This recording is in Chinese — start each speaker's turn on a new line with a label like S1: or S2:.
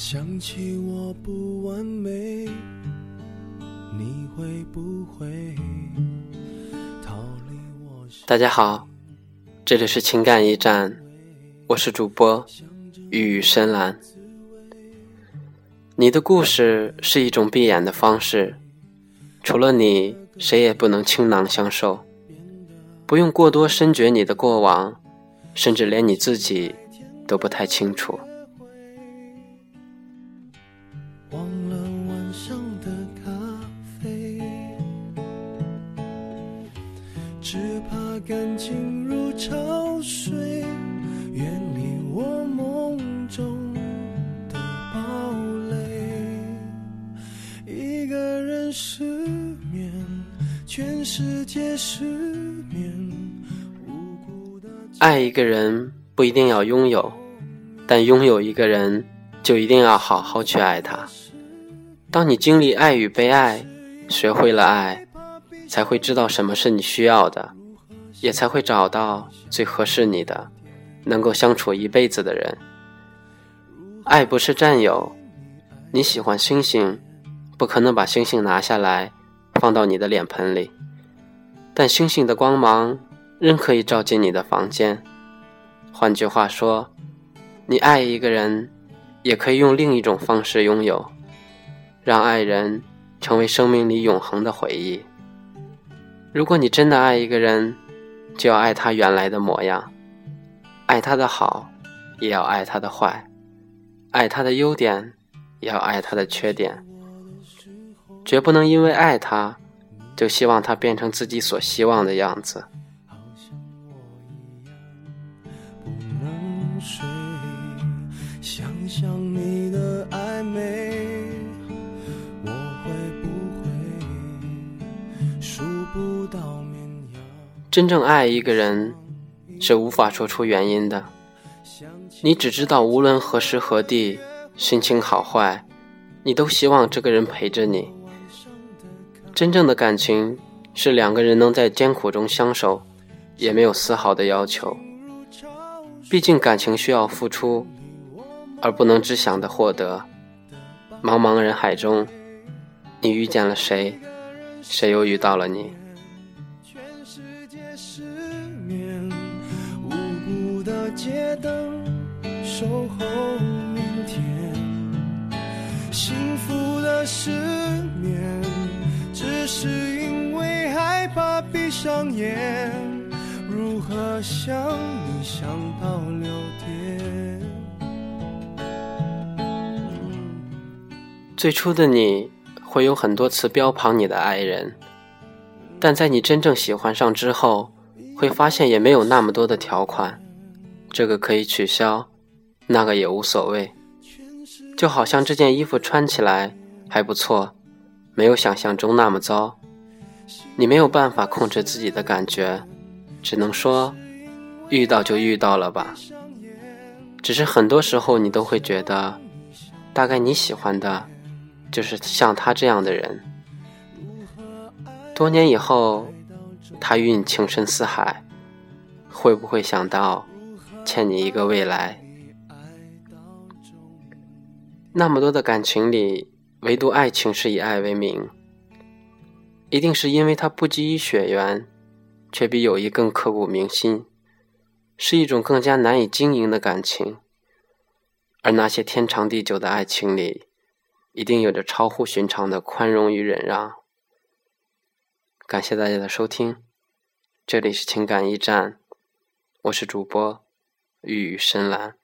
S1: 想起我不完美，你会不会逃离我？
S2: 大家好，这里是情感驿站，我是主播雨深蓝。你的故事是一种闭眼的方式，除了你，谁也不能倾囊相授。不用过多深掘你的过往，甚至连你自己都不太清楚。
S1: 感情如潮水，远离我梦中的堡垒。一个人失眠，全世界失眠。
S2: 爱一个人不一定要拥有，但拥有一个人就一定要好好去爱他。当你经历爱与被爱，学会了爱，才会知道什么是你需要的。也才会找到最合适你的，能够相处一辈子的人。爱不是占有，你喜欢星星，不可能把星星拿下来放到你的脸盆里，但星星的光芒仍可以照进你的房间。换句话说，你爱一个人，也可以用另一种方式拥有，让爱人成为生命里永恒的回忆。如果你真的爱一个人，就要爱他原来的模样，爱他的好，也要爱他的坏；爱他的优点，也要爱他的缺点。绝不能因为爱他，就希望他变成自己所希望的样子。真正爱一个人，是无法说出原因的。你只知道，无论何时何地，心情好坏，你都希望这个人陪着你。真正的感情，是两个人能在艰苦中相守，也没有丝毫的要求。毕竟感情需要付出，而不能只想着获得。茫茫人海中，你遇见了谁，谁又遇到了你。灯守候明天，幸福的失眠，只是因为害怕闭上眼。如何想你想到六点？最初的你会有很多次标榜你的爱人，但在你真正喜欢上之后，会发现也没有那么多的条款。这个可以取消，那个也无所谓，就好像这件衣服穿起来还不错，没有想象中那么糟。你没有办法控制自己的感觉，只能说遇到就遇到了吧。只是很多时候你都会觉得，大概你喜欢的，就是像他这样的人。多年以后，他与你情深似海，会不会想到？欠你一个未来。那么多的感情里，唯独爱情是以爱为名，一定是因为它不及于血缘，却比友谊更刻骨铭心，是一种更加难以经营的感情。而那些天长地久的爱情里，一定有着超乎寻常的宽容与忍让。感谢大家的收听，这里是情感驿站，我是主播。与深蓝。